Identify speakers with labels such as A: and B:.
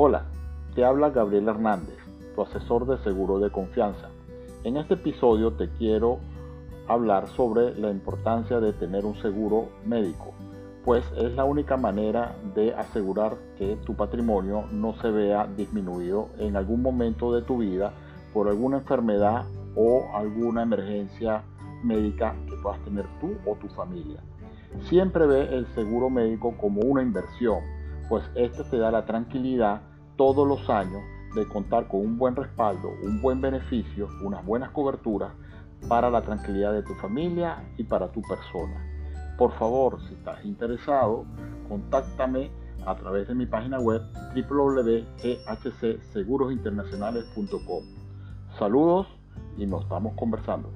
A: Hola, te habla Gabriel Hernández, tu asesor de seguro de confianza. En este episodio te quiero hablar sobre la importancia de tener un seguro médico, pues es la única manera de asegurar que tu patrimonio no se vea disminuido en algún momento de tu vida por alguna enfermedad o alguna emergencia médica que puedas tener tú o tu familia. Siempre ve el seguro médico como una inversión, pues esto te da la tranquilidad todos los años de contar con un buen respaldo, un buen beneficio, unas buenas coberturas para la tranquilidad de tu familia y para tu persona. Por favor, si estás interesado, contáctame a través de mi página web www.ghcsegurosinternacionales.com. Saludos y nos estamos conversando.